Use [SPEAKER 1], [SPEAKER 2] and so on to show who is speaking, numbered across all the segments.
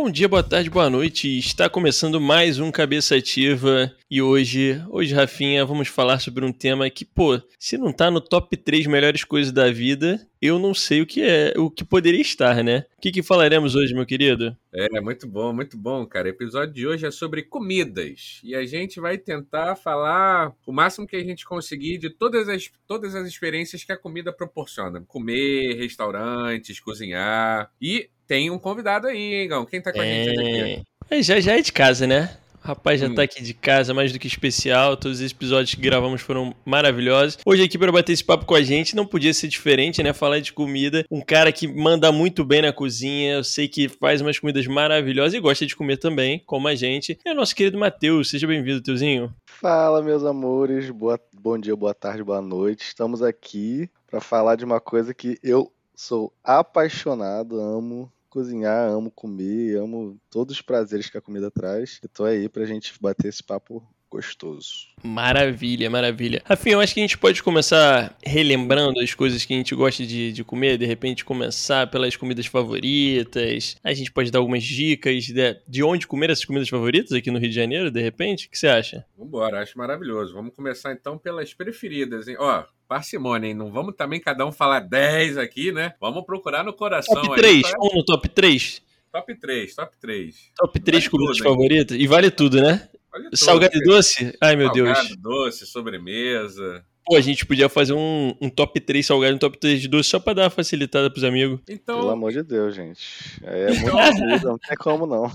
[SPEAKER 1] Bom dia, boa tarde, boa noite. Está começando mais um Cabeça Ativa e hoje, hoje, Rafinha, vamos falar sobre um tema que, pô, se não tá no top 3 melhores coisas da vida, eu não sei o que é, o que poderia estar, né? O que, que falaremos hoje, meu querido?
[SPEAKER 2] É, muito bom, muito bom, cara. O episódio de hoje é sobre comidas. E a gente vai tentar falar o máximo que a gente conseguir de todas as, todas as experiências que a comida proporciona. Comer, restaurantes, cozinhar. E tem um convidado aí, hein, Gão? Quem tá com a gente aqui?
[SPEAKER 1] É, já, já é de casa, né? Rapaz, já hum. tá aqui de casa, mais do que especial. Todos os episódios que gravamos foram maravilhosos. Hoje aqui para bater esse papo com a gente não podia ser diferente, né? Falar de comida. Um cara que manda muito bem na cozinha. Eu sei que faz umas comidas maravilhosas e gosta de comer também, como a gente. É o nosso querido Matheus. Seja bem-vindo, Teuzinho.
[SPEAKER 3] Fala, meus amores. Boa... Bom dia, boa tarde, boa noite. Estamos aqui para falar de uma coisa que eu sou apaixonado, amo cozinhar, amo comer, amo todos os prazeres que a comida traz. E tô aí pra gente bater esse papo gostoso.
[SPEAKER 1] Maravilha, maravilha. Rafinha, eu acho que a gente pode começar relembrando as coisas que a gente gosta de, de comer, de repente começar pelas comidas favoritas. A gente pode dar algumas dicas de, de onde comer essas comidas favoritas aqui no Rio de Janeiro, de repente. O que você acha?
[SPEAKER 2] Vambora, acho maravilhoso. Vamos começar então pelas preferidas, hein? Ó, parcimônia, hein? Não vamos também cada um falar 10 aqui, né? Vamos procurar no coração.
[SPEAKER 1] Top 3, pra... vamos no top 3?
[SPEAKER 2] Top 3, top 3.
[SPEAKER 1] Top 3 vale comidas favoritas? E vale tudo, né? Vale Salgado e doce? Ai, meu
[SPEAKER 2] salgado,
[SPEAKER 1] Deus.
[SPEAKER 2] Salgado, doce, sobremesa.
[SPEAKER 1] Pô, a gente podia fazer um, um top 3 salgado e um top 3 de doce só pra dar uma facilitada pros amigos.
[SPEAKER 3] Então... Pelo amor de Deus, gente. É muito então... não tem como não.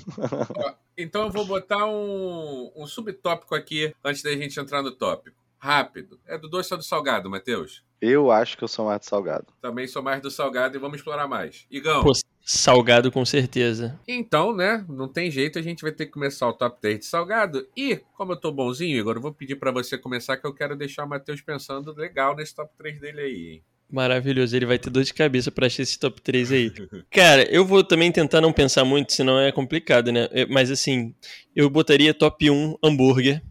[SPEAKER 2] então eu vou botar um, um subtópico aqui antes da gente entrar no tópico rápido. É do doce ou do salgado, Matheus?
[SPEAKER 3] Eu acho que eu sou mais do salgado.
[SPEAKER 2] Também sou mais do salgado e vamos explorar mais. Igão.
[SPEAKER 1] Pô, salgado com certeza.
[SPEAKER 2] Então, né? Não tem jeito, a gente vai ter que começar o top 3 de salgado. E, como eu tô bonzinho, Igor, eu vou pedir para você começar que eu quero deixar o Matheus pensando legal nesse top 3 dele aí, hein?
[SPEAKER 1] Maravilhoso, ele vai ter dor de cabeça pra achar esse top 3 aí. Cara, eu vou também tentar não pensar muito, senão é complicado, né? Mas assim, eu botaria top 1 hambúrguer.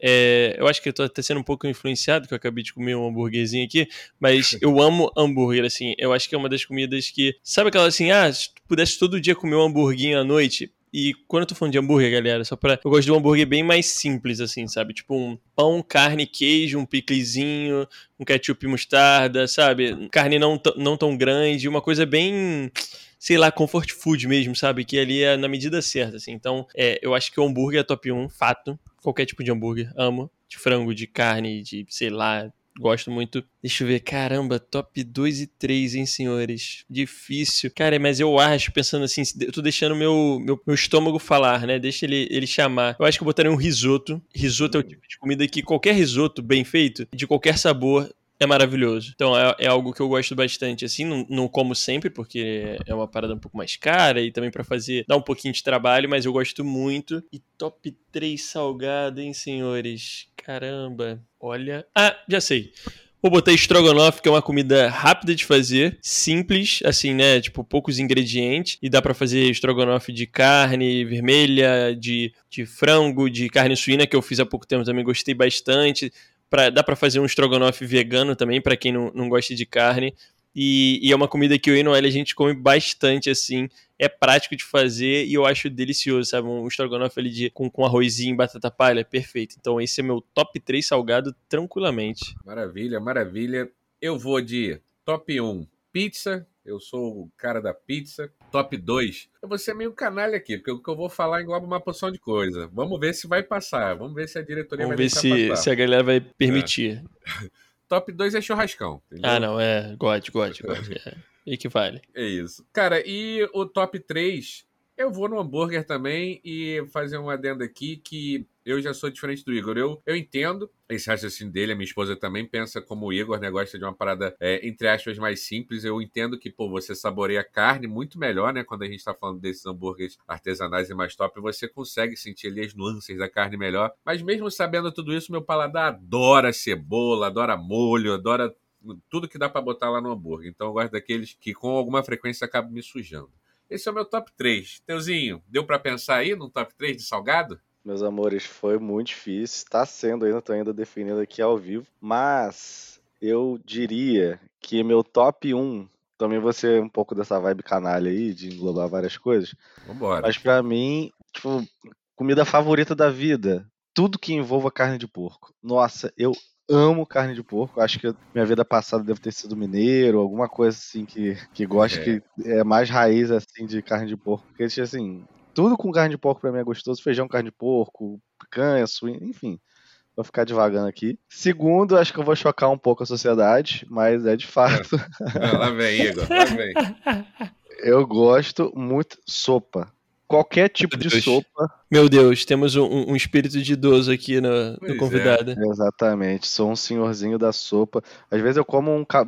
[SPEAKER 1] É, eu acho que eu tô até sendo um pouco influenciado, que eu acabei de comer um hambúrguerzinho aqui, mas eu amo hambúrguer, assim. Eu acho que é uma das comidas que. Sabe aquela assim, ah, se tu pudesse todo dia comer um hambúrguinho à noite, e quando eu tô falando de hambúrguer, galera, só pra. Eu gosto de um hambúrguer bem mais simples, assim, sabe? Tipo um pão, carne, queijo, um piclezinho, um ketchup mostarda, sabe? Carne não, não tão grande, uma coisa bem sei lá, comfort food mesmo, sabe? Que ali é na medida certa, assim. Então, é, eu acho que o hambúrguer é top 1, fato qualquer tipo de hambúrguer. Amo. De frango, de carne, de sei lá. Gosto muito. Deixa eu ver. Caramba, top 2 e 3, hein, senhores? Difícil. Cara, mas eu acho, pensando assim, eu tô deixando meu, meu, meu estômago falar, né? Deixa ele, ele chamar. Eu acho que eu botaria um risoto. Risoto é o tipo de comida que qualquer risoto bem feito, de qualquer sabor, é maravilhoso. Então é, é, algo que eu gosto bastante, assim, não, não, como sempre, porque é uma parada um pouco mais cara e também para fazer, dá um pouquinho de trabalho, mas eu gosto muito. E top 3 salgado, hein, senhores? Caramba, olha. Ah, já sei. Vou botar estrogonofe, que é uma comida rápida de fazer, simples, assim, né? Tipo, poucos ingredientes. E dá para fazer estrogonofe de carne vermelha, de, de frango, de carne suína, que eu fiz há pouco tempo também, gostei bastante. Pra, dá para fazer um estrogonofe vegano também, para quem não, não gosta de carne. E, e, é uma comida que eu e a gente come bastante, assim. É prático de fazer e eu acho delicioso, sabe? Um estrogonofe ali de, com, com arrozinho batata palha, perfeito. Então esse é meu top 3 salgado tranquilamente.
[SPEAKER 2] Maravilha, maravilha. Eu vou de top 1, pizza. Eu sou o cara da pizza. Top 2. Eu vou ser meio canalha aqui, porque o que eu vou falar engloba uma porção de coisa. Vamos ver se vai passar. Vamos ver se a diretoria
[SPEAKER 1] Vamos
[SPEAKER 2] vai
[SPEAKER 1] ver se,
[SPEAKER 2] passar.
[SPEAKER 1] se a galera vai permitir.
[SPEAKER 2] É. Top 2 é churrascão.
[SPEAKER 1] Entendeu? Ah, não, é. God, God, God. É. Equivale.
[SPEAKER 2] É isso. Cara, e o top 3 eu vou no hambúrguer também e fazer um adendo aqui que eu já sou diferente do Igor. Eu, eu entendo esse raciocínio dele, a minha esposa também pensa como o Igor, né? Gosta de uma parada, é, entre aspas, mais simples. Eu entendo que, pô, você saboreia carne muito melhor, né? Quando a gente tá falando desses hambúrgueres artesanais e mais top, você consegue sentir ali as nuances da carne melhor. Mas mesmo sabendo tudo isso, meu paladar adora cebola, adora molho, adora tudo que dá para botar lá no hambúrguer. Então eu gosto daqueles que com alguma frequência acabam me sujando. Esse é o meu top 3. Teuzinho, deu para pensar aí no top 3 de salgado?
[SPEAKER 3] Meus amores, foi muito difícil. Está sendo ainda, estou ainda definindo aqui ao vivo. Mas eu diria que meu top 1 também ser um pouco dessa vibe canalha aí, de englobar várias coisas.
[SPEAKER 2] Vambora.
[SPEAKER 3] Mas pra mim, tipo, comida favorita da vida, tudo que envolva carne de porco. Nossa, eu amo carne de porco. Acho que minha vida passada deve ter sido mineiro, alguma coisa assim que, que gosta,
[SPEAKER 2] É.
[SPEAKER 3] que é mais raiz assim de carne de porco. Porque assim, tudo com carne de porco pra mim é gostoso. Feijão, carne de porco, picanha, suíno, enfim. Vou ficar devagando aqui. Segundo, acho que eu vou chocar um pouco a sociedade, mas é de fato.
[SPEAKER 2] Lá vem, Igor. Lá vem.
[SPEAKER 3] Eu gosto muito sopa. Qualquer tipo
[SPEAKER 1] Meu
[SPEAKER 3] de
[SPEAKER 1] Deus.
[SPEAKER 3] sopa.
[SPEAKER 1] Meu Deus, temos um, um espírito de idoso aqui no, no
[SPEAKER 2] é.
[SPEAKER 1] convidado.
[SPEAKER 3] Exatamente, sou um senhorzinho da sopa. Às vezes eu como um ca-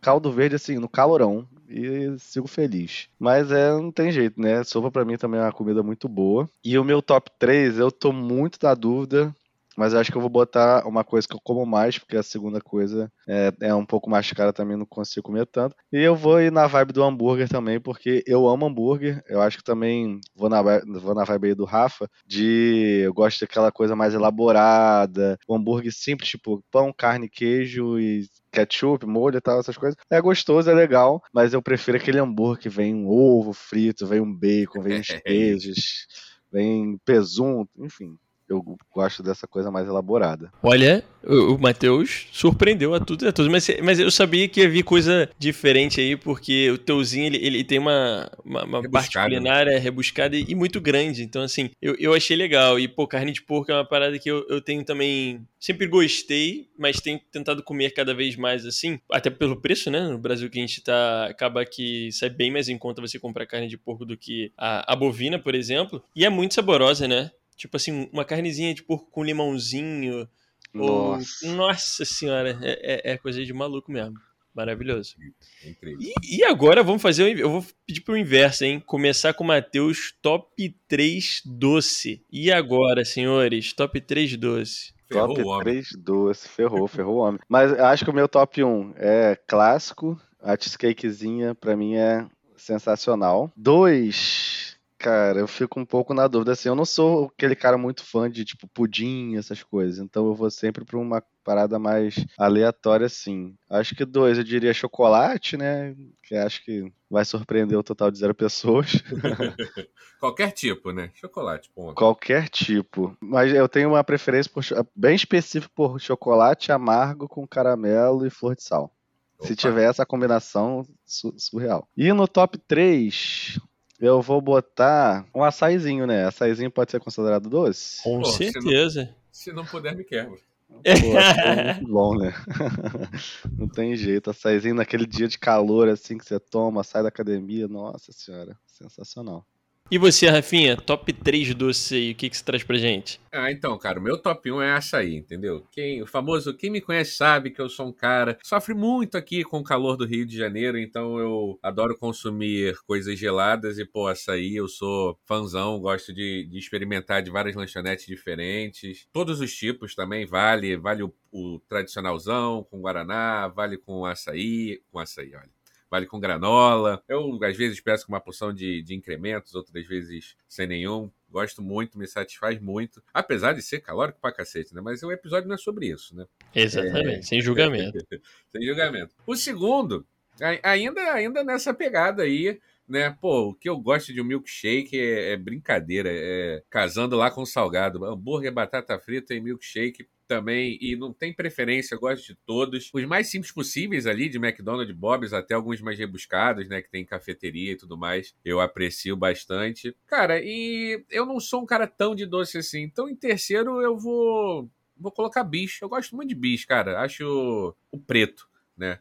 [SPEAKER 3] caldo verde assim, no calorão. E sigo feliz. Mas é, não tem jeito, né? Sopa pra mim também é uma comida muito boa. E o meu top 3, eu tô muito na dúvida. Mas eu acho que eu vou botar uma coisa que eu como mais, porque a segunda coisa é, é um pouco mais cara também, não consigo comer tanto. E eu vou ir na vibe do hambúrguer também, porque eu amo hambúrguer. Eu acho que também vou na, vou na vibe aí do Rafa, de eu gosto daquela coisa mais elaborada, o hambúrguer simples, tipo pão, carne, queijo e ketchup, molho e tal, essas coisas. É gostoso, é legal, mas eu prefiro aquele hambúrguer que vem um ovo frito, vem um bacon, vem uns queijos, vem presunto, enfim. Eu gosto dessa coisa mais elaborada.
[SPEAKER 1] Olha, o, o Matheus surpreendeu a tudo e a todos, mas, mas eu sabia que havia coisa diferente aí, porque o Teuzinho, ele, ele tem uma, uma, uma parte
[SPEAKER 2] né?
[SPEAKER 1] culinária rebuscada e, e muito grande, então assim, eu, eu achei legal, e pô, carne de porco é uma parada que eu, eu tenho também, sempre gostei, mas tenho tentado comer cada vez mais assim, até pelo preço, né, no Brasil que a gente tá, acaba que sai bem mais em conta você comprar carne de porco do que a, a bovina, por exemplo, e é muito saborosa, né? Tipo assim, uma carnezinha de porco com limãozinho, ou-
[SPEAKER 3] Nossa.
[SPEAKER 1] Nossa senhora, é, é- é coisa de maluco mesmo. Maravilhoso.
[SPEAKER 2] É incrível.
[SPEAKER 1] E, e agora vamos fazer. Eu vou pedir pro inverso, hein? Começar com o Matheus, top 3 doce. E agora, senhores? Top 3 doce.
[SPEAKER 2] Ferrou
[SPEAKER 3] top
[SPEAKER 2] o homem.
[SPEAKER 3] 3 doce, ferrou, ferrou o homem. Mas eu acho que o meu top 1 é clássico, a cheesecakezinha pra mim é sensacional. 2, cara, eu fico um pouco na dúvida, assim, eu não sou aquele cara muito fã de, tipo, pudim, essas coisas, então eu vou sempre pra uma parada mais aleatória, assim. Acho que dois, eu diria chocolate, né, que acho que vai surpreender o total de zero pessoas.
[SPEAKER 2] Qualquer tipo, né? Chocolate, ponto.
[SPEAKER 3] Qualquer tipo. Mas eu tenho uma preferência por, bem específica por chocolate amargo com caramelo e flor de sal. Se
[SPEAKER 2] Opa.
[SPEAKER 3] tiver essa combinação, su- surreal. E no top 3, eu vou botar um açaizinho, né? Açaizinho pode ser considerado doce?
[SPEAKER 1] Com
[SPEAKER 2] Pô, se não-
[SPEAKER 1] certeza.
[SPEAKER 2] Se não puder, me quebra.
[SPEAKER 3] Pô, é muito bom, né? Não tem jeito. Açaizinho naquele dia de calor, assim, que você toma, sai da academia. Nossa senhora, sensacional.
[SPEAKER 1] E você, Rafinha, top 3 doce aí, o que, que você traz pra gente?
[SPEAKER 2] Ah, então, cara, o meu top 1 é açaí, entendeu? Quem, o famoso, quem me conhece sabe que eu sou um cara sofre muito aqui com o calor do Rio de Janeiro, então eu adoro consumir coisas geladas e, pô, açaí, eu sou fãzão, gosto de, de experimentar de várias lanchonetes diferentes. Todos os tipos também, vale, vale o, o tradicionalzão com guaraná, vale com açaí, com açaí, olha. Vale com granola. Eu, às vezes, peço com uma porção de, de incrementos, outras vezes sem nenhum. Gosto muito, me satisfaz muito. Apesar de ser calórico pra cacete, né? Mas o episódio não é sobre isso, né?
[SPEAKER 1] Exatamente, sem julgamento.
[SPEAKER 2] Sem julgamento. O segundo, ainda, ainda nessa pegada aí, né? Pô, o que eu gosto de um milkshake é, é brincadeira, é casando lá com salgado. Hambúrguer, batata frita e milkshake também. E não tem preferência, eu gosto de todos. Os mais simples possíveis ali, de McDonald's, Bob's, até alguns mais rebuscados, né? Que tem cafeteria e tudo mais. Eu aprecio bastante. Cara, e eu não sou um cara tão de doce assim. Então, em terceiro, eu vou. Vou colocar bicho. Eu gosto muito de bicho, cara. Acho o preto, né?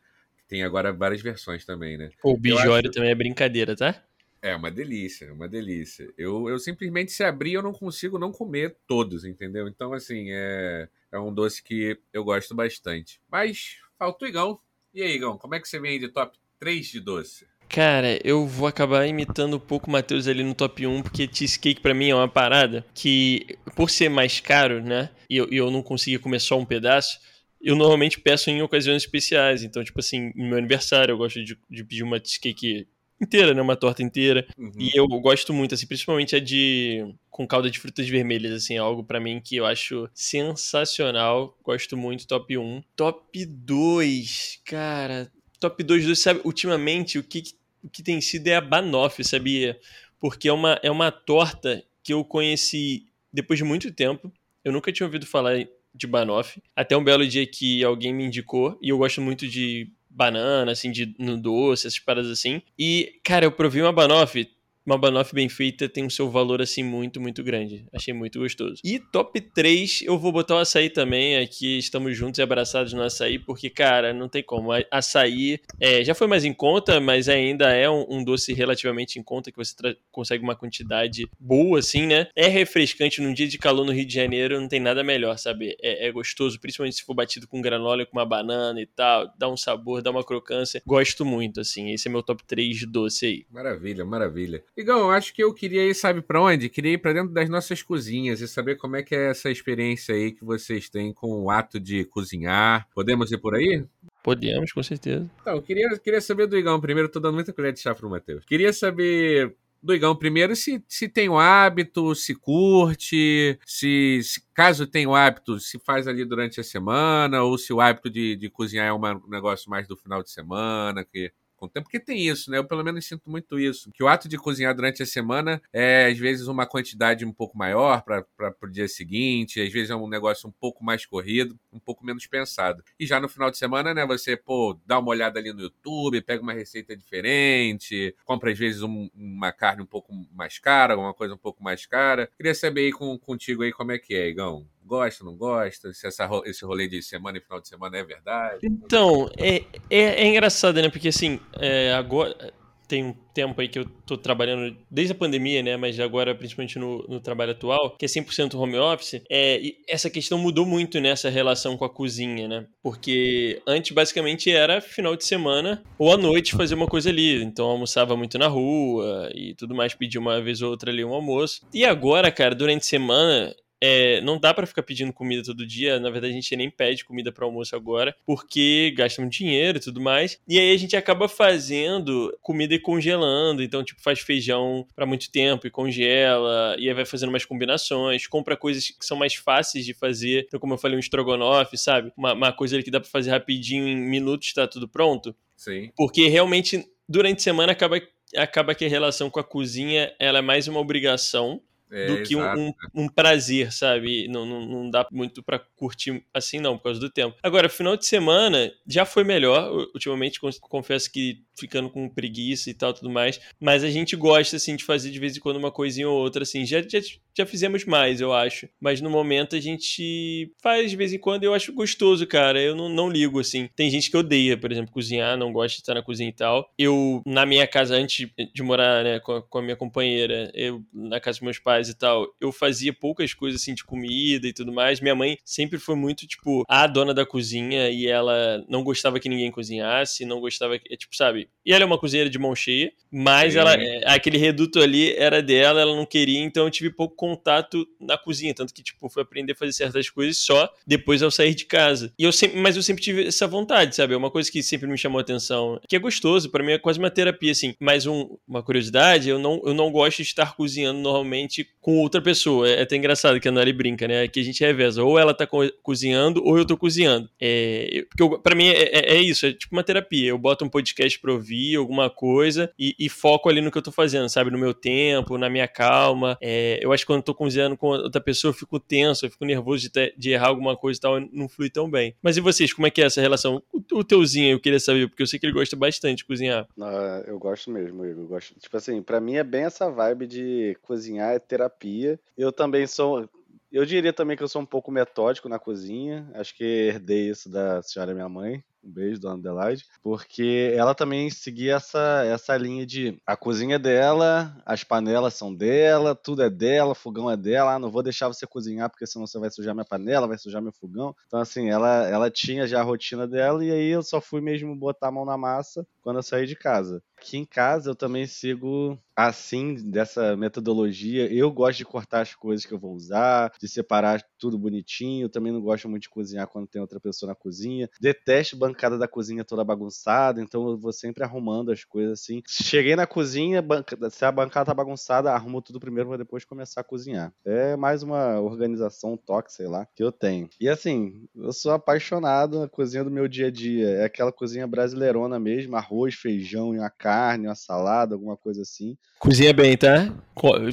[SPEAKER 2] Tem agora várias versões também, né?
[SPEAKER 1] O bijório
[SPEAKER 2] acho-
[SPEAKER 1] também é brincadeira, tá?
[SPEAKER 2] É uma delícia, uma delícia. Eu, eu simplesmente, se abrir, eu não consigo não comer todos, entendeu? Então, assim, é, é um doce que eu gosto bastante. Mas falta o Igão. E aí, Igão, como é que você vem de top 3 de doce?
[SPEAKER 1] Cara, eu vou acabar imitando um pouco o Matheus ali no top 1, porque cheesecake pra mim é uma parada que, por ser mais caro, né, e eu, e eu não conseguia comer só um pedaço, eu normalmente peço em ocasiões especiais. Então, tipo assim, no meu aniversário eu gosto de, de pedir uma cheesecake inteira, né, uma torta inteira.
[SPEAKER 2] Uhum.
[SPEAKER 1] E eu gosto muito, assim, principalmente a de com calda de frutas vermelhas, assim, é algo pra mim que eu acho sensacional. Gosto muito, top 1. Top 2, cara. top 2 doce, sabe? Ultimamente, o que, o que tem sido é a banoffee, sabia? Porque é uma, é uma torta que eu conheci depois de muito tempo. Eu nunca tinha ouvido falar de banoffee. Até um belo dia que alguém me indicou, e eu gosto muito de banana, assim, de, no doce, essas paradas assim. E, cara, eu provei uma banoffee uma banoffee bem feita tem o seu valor assim muito, muito grande. Achei muito gostoso. E top 3, eu vou botar o açaí também. Aqui estamos juntos e abraçados no açaí, porque, cara, não tem como. Açaí é, já foi mais em conta, mas ainda é um, um doce relativamente em conta, que você consegue uma quantidade boa, assim, né? É refrescante num dia de calor no Rio de Janeiro, não tem nada melhor, sabe? É, é gostoso, principalmente se for batido com granola, com uma banana e tal. Dá um sabor, dá uma crocância. Gosto muito, assim. Esse é meu top 3 de doce aí.
[SPEAKER 2] Maravilha, maravilha. Igão, acho que eu queria ir, sabe para onde? Queria ir para dentro das nossas cozinhas e saber como é que é essa experiência aí que vocês têm com o ato de cozinhar. Podemos ir por aí?
[SPEAKER 1] Podemos, com certeza.
[SPEAKER 2] Então, eu queria, queria saber do Igão primeiro, tô dando muita colher de chá pro Matheus. Queria saber do Igão primeiro se, se tem o hábito, se curte, se, se, caso tem o hábito, se faz ali durante a semana, ou se o hábito de, de cozinhar é um negócio mais do final de semana, que com o tempo, porque tem isso, né? Eu pelo menos sinto muito isso. Que o ato de cozinhar durante a semana é, às vezes, uma quantidade um pouco maior para o dia seguinte, às vezes é um negócio um pouco mais corrido, um pouco menos pensado. E já no final de semana, né, você, pô, dá uma olhada ali no YouTube, pega uma receita diferente, compra às vezes um, uma carne um pouco mais cara, alguma coisa um pouco mais cara. Queria saber aí com, contigo aí como é que é, Igão gosta, não gosta, se essa, esse rolê de semana e final de semana é verdade.
[SPEAKER 1] Então, é, é, é engraçado, né? Porque assim, é, agora tem um tempo aí que eu tô trabalhando desde a pandemia, né? Mas agora, principalmente no, no trabalho atual, que é 100% home office, é, essa questão mudou muito nessa relação com a cozinha, né? Porque antes, basicamente, era final de semana ou à noite fazer uma coisa ali. Então, almoçava muito na rua e tudo mais, pedia uma vez ou outra ali um almoço. E agora, cara, durante a semana, é, não dá para ficar pedindo comida todo dia. Na verdade, a gente nem pede comida para almoço agora, porque gasta muito dinheiro e tudo mais. E aí a gente acaba fazendo comida e congelando. Então, tipo, faz feijão para muito tempo e congela. E aí vai fazendo umas combinações. Compra coisas que são mais fáceis de fazer. Então, como eu falei, um estrogonofe, sabe? Uma, uma coisa ali que dá para fazer rapidinho, em minutos tá tudo pronto.
[SPEAKER 2] Sim.
[SPEAKER 1] Porque realmente, durante a semana, acaba acaba que a relação com a cozinha ela é mais uma obrigação é, do que um, um, um, prazer, sabe? Não, não, não dá muito para curtir assim, não, por causa do tempo. Agora, final de semana já foi melhor. Ultimamente, confesso que ficando com preguiça e tal, tudo mais. Mas a gente gosta, assim, de fazer de vez em quando uma coisinha ou outra, assim. Já, já, já fizemos mais, eu acho. Mas no momento a gente faz de vez em quando eu acho gostoso, cara. Eu não, não ligo, assim. Tem gente que odeia, por exemplo, cozinhar, não gosta de estar na cozinha e tal. Eu, na minha casa, antes de morar, né, com a, com a minha companheira, eu, na casa dos meus pais e tal, eu fazia poucas coisas, assim, de comida e tudo mais. Minha mãe sempre foi muito, tipo, a dona da cozinha e ela não gostava que ninguém cozinhasse, não gostava, que, tipo, sabe? E ela é uma cozinheira de mão cheia, mas ela, é, aquele reduto ali era dela, ela não queria, então eu tive pouco contato na cozinha, tanto que tipo fui aprender a fazer certas coisas só depois ao sair de casa. E eu sempre, mas eu sempre tive essa vontade, sabe? É uma coisa que sempre me chamou a atenção, que é gostoso, para mim é quase uma terapia assim. Mas um, uma curiosidade, eu não, eu não gosto de estar cozinhando normalmente com outra pessoa. É, é até engraçado que a Nari brinca, né? Que a gente reveza, ou ela tá co cozinhando ou eu tô cozinhando. É, porque para mim é, é, é, isso, é tipo uma terapia. Eu boto um podcast pra ouvir alguma coisa e, e, foco ali no que eu tô fazendo, sabe? No meu tempo, na minha calma. É, eu acho que quando eu tô cozinhando com outra pessoa, eu fico tenso, eu fico nervoso de, ter, de errar alguma coisa e tal, não flui tão bem. Mas e vocês, como é que é essa relação? O, o teuzinho eu queria saber, porque eu sei que ele gosta bastante de cozinhar.
[SPEAKER 3] Ah, eu gosto mesmo, eu gosto. Tipo assim, pra mim é bem essa vibe de cozinhar é terapia. Eu também sou. Eu diria também que eu sou um pouco metódico na cozinha. Acho que herdei isso da senhora minha mãe. Um beijo, dona Adelaide. Porque ela também seguia essa, essa linha de a cozinha é dela, as panelas são dela, tudo é dela, fogão é dela. Ah, não vou deixar você cozinhar porque senão você vai sujar minha panela, vai sujar meu fogão. Então, assim, ela, ela tinha já a rotina dela e aí eu só fui mesmo botar a mão na massa quando eu saí de casa. Aqui em casa eu também sigo assim, dessa metodologia. Eu gosto de cortar as coisas que eu vou usar, de separar tudo bonitinho. Eu também não gosto muito de cozinhar quando tem outra pessoa na cozinha. Detesto bancar bancada da cozinha toda bagunçada, então eu vou sempre arrumando as coisas assim. Cheguei na cozinha, se a bancada tá bagunçada, arrumo tudo primeiro para depois começar a cozinhar. É mais uma organização, um toque, sei lá, que eu tenho. E assim, eu sou apaixonado na cozinha do meu dia a dia. É aquela cozinha brasileirona mesmo, arroz, feijão, uma carne, uma salada, alguma coisa assim.
[SPEAKER 1] Cozinha bem, tá?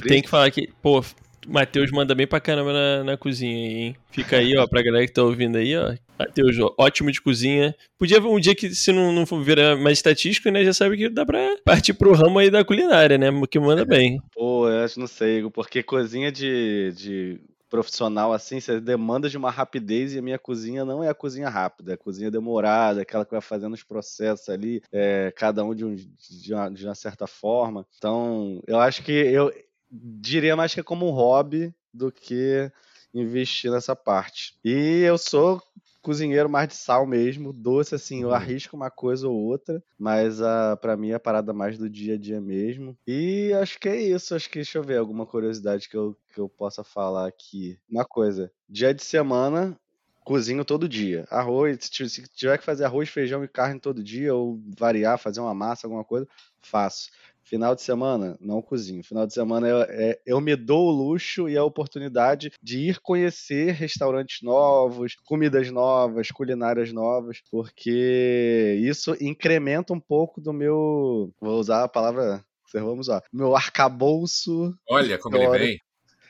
[SPEAKER 1] Tem que falar que, pô, Matheus manda bem pra caramba na, na cozinha aí, hein? Fica aí, ó, pra galera que tá ouvindo aí, ó. Matheus, ótimo de cozinha. Podia um dia que, se não, não virar mais estatístico, né? Já sabe que dá pra partir pro ramo aí da culinária, né? Que manda bem.
[SPEAKER 3] Pô, eu acho, não sei, porque cozinha de, de profissional assim, você demanda de uma rapidez e a minha cozinha não é a cozinha rápida, é a cozinha demorada, aquela que vai fazendo os processos ali, é, cada um de, um de, uma, de uma certa forma. Então, eu acho que eu diria mais que é como um hobby do que investir nessa parte. E eu sou cozinheiro mais de sal mesmo, doce assim, eu uhum. arrisco uma coisa ou outra, mas uh, para mim é a parada mais do dia a dia mesmo. E acho que é isso, acho que deixa eu ver alguma curiosidade que eu, que eu possa falar aqui. Uma coisa, dia de semana cozinho todo dia. Arroz, se tiver que fazer arroz, feijão e carne todo dia ou variar, fazer uma massa, alguma coisa, faço. Final de semana, não cozinho. Final de semana eu, é, eu me dou o luxo e a oportunidade de ir conhecer restaurantes novos, comidas novas, culinárias novas, porque isso incrementa um pouco do meu. Vou usar a palavra. Vamos lá. Meu arcabouço.
[SPEAKER 2] Olha como ele vem.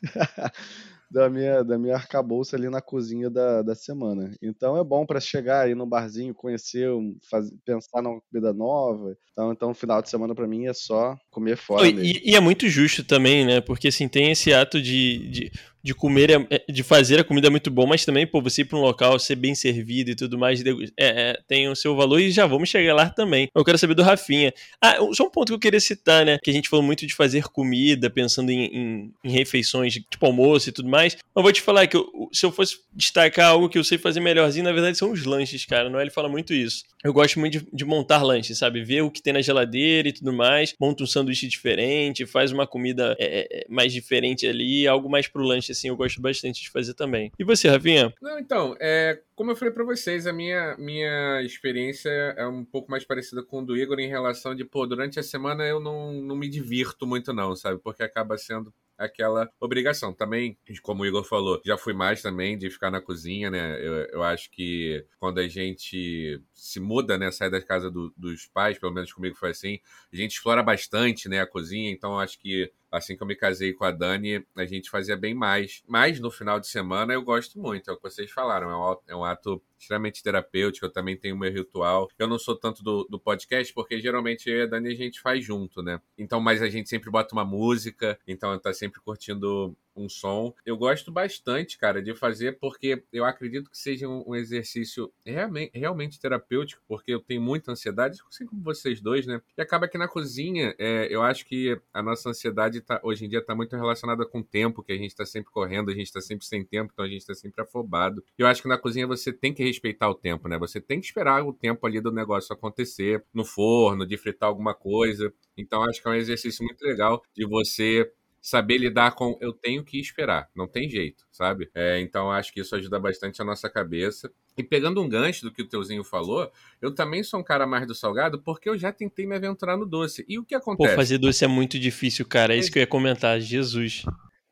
[SPEAKER 3] da minha, da minha arcabouça ali na cozinha da, da semana. Então é bom para chegar aí no barzinho, conhecer, faz, pensar numa comida nova. Então, então, final de semana para mim é só comer fora.
[SPEAKER 1] E, e, é muito justo também, né? Porque assim, tem esse ato de, de de comer, é, é, de fazer a comida muito bom, mas também, pô, você ir para um local, ser bem servido e tudo mais, é, é, tem o seu valor e já vamos chegar lá também. Eu quero saber do Rafinha. Ah, só um ponto que eu queria citar, né? Que a gente falou muito de fazer comida, pensando em, em, em refeições, tipo almoço e tudo mais. Eu vou te falar que eu, se eu fosse destacar algo que eu sei fazer melhorzinho, na verdade são os lanches, cara. Não é? Ele fala muito isso. Eu gosto muito de, de montar lanches, sabe? Ver o que tem na geladeira e tudo mais, monta um sanduíche diferente, faz uma comida é, mais diferente ali, algo mais pro lanche assim, eu gosto bastante de fazer também. E você, Ravinha?
[SPEAKER 2] Não, então, é, como eu falei para vocês, a minha, minha experiência é um pouco mais parecida com o do Igor em relação de, pô, durante a semana eu não, não me divirto muito não, sabe? Porque acaba sendo aquela obrigação. Também, como o Igor falou, já fui mais também de ficar na cozinha, né? Eu, eu acho que quando a gente se muda, né? Sai da casa do, dos pais, pelo menos comigo foi assim, a gente explora bastante, né? A cozinha, então acho que assim que eu me casei com a Dani, a gente fazia bem mais. Mas no final de semana eu gosto muito, é o que vocês falaram, é um, é ato extremamente terapêutico, eu também tenho meu ritual. Eu não sou tanto do, do podcast, porque geralmente eu e a Dani a gente faz junto, né? Então, mas a gente sempre bota uma música, então tá sempre curtindo um som. Eu gosto bastante, cara, de fazer porque eu acredito que seja um, exercício realmente, realmente terapêutico, porque eu tenho muita ansiedade, assim como vocês dois, né? E acaba que na cozinha, é, eu acho que a nossa ansiedade tá, hoje em dia está muito relacionada com o tempo, que a gente está sempre correndo, a gente está sempre sem tempo, então a gente está sempre afobado. Eu acho que na cozinha você tem que respeitar o tempo, né? Você tem que esperar o tempo ali do negócio acontecer, no forno, de fritar alguma coisa. Então acho que é um exercício muito legal de você saber lidar com eu tenho que esperar, não tem jeito, sabe? É, então acho que isso ajuda bastante a nossa cabeça. E pegando um gancho do que o Teuzinho falou, eu também sou um cara mais do salgado porque eu já tentei me aventurar no doce. E o que acontece?
[SPEAKER 1] Pô, fazer doce é muito difícil, cara. É isso que eu ia comentar. Jesus.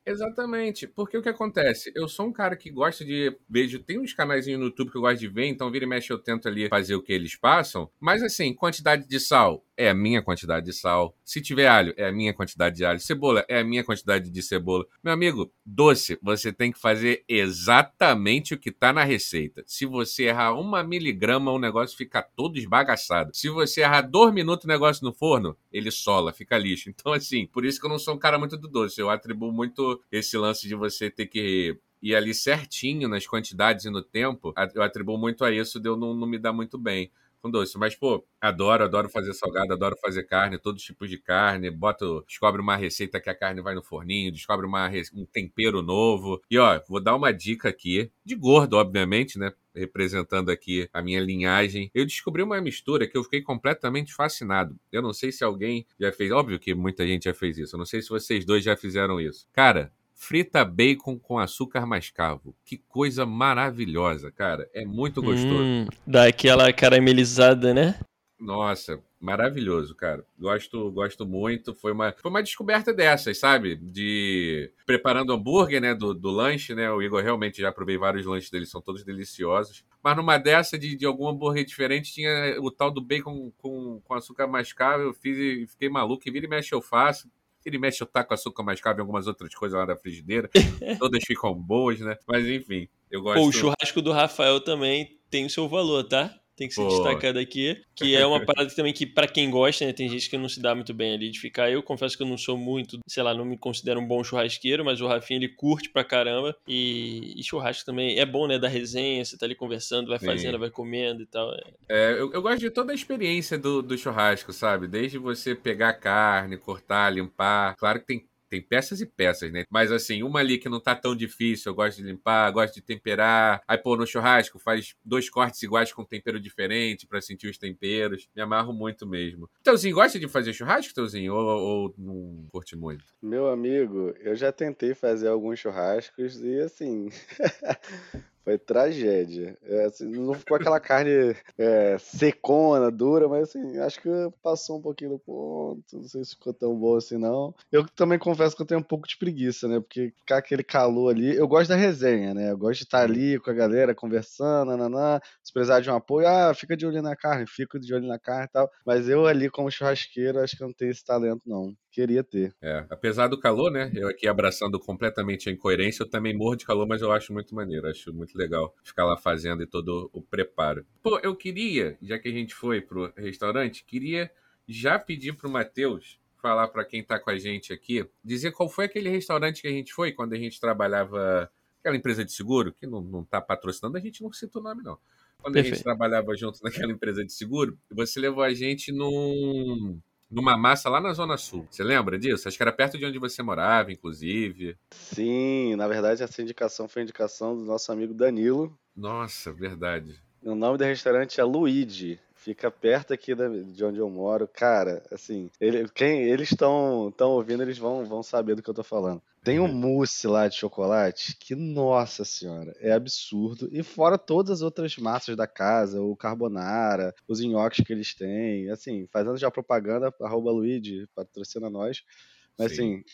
[SPEAKER 2] Exatamente, porque o que acontece? Eu sou um cara que gosta de. Vejo, tem uns canais no YouTube que eu gosto de ver, então vira e mexe eu tento ali fazer o que eles passam. Mas assim, quantidade de sal é a minha quantidade de sal. Se tiver alho, é a minha quantidade de alho. Cebola é a minha quantidade de cebola. Meu amigo, doce, você tem que fazer exatamente o que tá na receita. Se você errar uma miligrama, o negócio fica todo esbagaçado. Se você errar dois minutos o negócio no forno, ele sola, fica lixo. Então, assim, por isso que eu não sou um cara muito do doce. Eu atribuo muito esse lance de você ter que ir ali certinho nas quantidades e no tempo, eu atribuo muito a isso de eu não, não me dar muito bem com doce. Mas, pô, adoro, adoro fazer salgado, adoro fazer carne, todos os tipos de carne. Boto, descobre uma receita que a carne vai no forninho, descobre uma, um tempero novo. E, ó, vou dar uma dica aqui, de gordo, obviamente, né? representando aqui a minha linhagem. Eu descobri uma mistura que eu fiquei completamente fascinado. Eu não sei se alguém já fez, óbvio que muita gente já fez isso. Eu não sei se vocês dois já fizeram isso. Cara, frita bacon com açúcar mascavo. Que coisa maravilhosa, cara. É muito gostoso. Hum,
[SPEAKER 1] dá aquela caramelizada, né?
[SPEAKER 2] Nossa, maravilhoso, cara. Gosto, gosto muito. Foi uma, foi uma descoberta dessas, sabe? De preparando hambúrguer, né? Do, do lanche, né? O Igor realmente já provei vários lanches dele, são todos deliciosos. Mas numa dessa de, de algum hambúrguer diferente, tinha o tal do bacon com, com açúcar mascavo. Eu fiz e fiquei maluco. E vira e mexe eu faço. Vira e mexe eu taco açúcar mascavo e algumas outras coisas lá da frigideira. Todas ficam boas, né? Mas enfim, eu gosto.
[SPEAKER 1] Pô, o churrasco do Rafael também tem o seu valor, tá? Tem que ser Pô. destacado aqui, que é uma parada também que para quem gosta, né, tem gente que não se dá muito bem ali de ficar. Eu confesso que eu não sou muito, sei lá, não me considero um bom churrasqueiro, mas o Rafinha ele curte pra caramba e, e churrasco também é bom, né, da resenha, você tá ali conversando, vai fazendo, Sim. vai comendo e tal.
[SPEAKER 2] É, é eu, eu, gosto de toda a experiência do, do churrasco, sabe? Desde você pegar a carne, cortar, limpar. Claro que tem tem peças e peças, né? Mas assim, uma ali que não tá tão difícil, eu gosto de limpar, gosto de temperar. Aí, pô, no churrasco faz dois cortes iguais com tempero diferente para sentir os temperos. Me amarro muito mesmo. Teuzinho, gosta de fazer churrasco, Teuzinho? Ou, ou não curte muito?
[SPEAKER 3] Meu amigo, eu já tentei fazer alguns churrascos e assim. Foi tragédia. É, assim, não ficou aquela carne é, secona, dura, mas assim, acho que passou um pouquinho do ponto. Não sei se ficou tão bom assim, não. Eu também confesso que eu tenho um pouco de preguiça, né? Porque ficar aquele calor ali. Eu gosto da resenha, né? Eu gosto de estar ali com a galera conversando, nananã. Se precisar de um apoio, ah, fica de olho na carne, fico de olho na carne e tal. Mas eu ali, como churrasqueiro, acho que eu não tenho esse talento, não. Queria ter.
[SPEAKER 2] É, apesar do calor, né? Eu aqui abraçando completamente a incoerência, eu também morro de calor, mas eu acho muito maneiro. Acho muito legal ficar lá fazendo e todo o preparo. Pô, eu queria, já que a gente foi pro restaurante, queria já pedir pro Matheus falar para quem tá com a gente aqui, dizer qual foi aquele restaurante que a gente foi quando a gente trabalhava aquela empresa de seguro, que não, não tá patrocinando, a gente não cita o nome, não. Quando Perfeito. a gente trabalhava junto naquela empresa de seguro, você levou a gente num numa massa lá na Zona Sul. Você lembra disso? Acho que era perto de onde você morava, inclusive.
[SPEAKER 3] Sim, na verdade essa indicação foi a indicação do nosso amigo Danilo.
[SPEAKER 2] Nossa, verdade.
[SPEAKER 3] O nome do restaurante é Luigi. Fica perto aqui de onde eu moro. Cara, assim, ele, quem eles estão ouvindo, eles vão, vão saber do que eu tô falando. Tem um uhum. mousse lá de chocolate que, nossa senhora, é absurdo. E fora todas as outras massas da casa, o carbonara, os nhoques que eles têm. Assim, fazendo já propaganda, arroba Luigi, patrocina nós. Mas Sim. assim,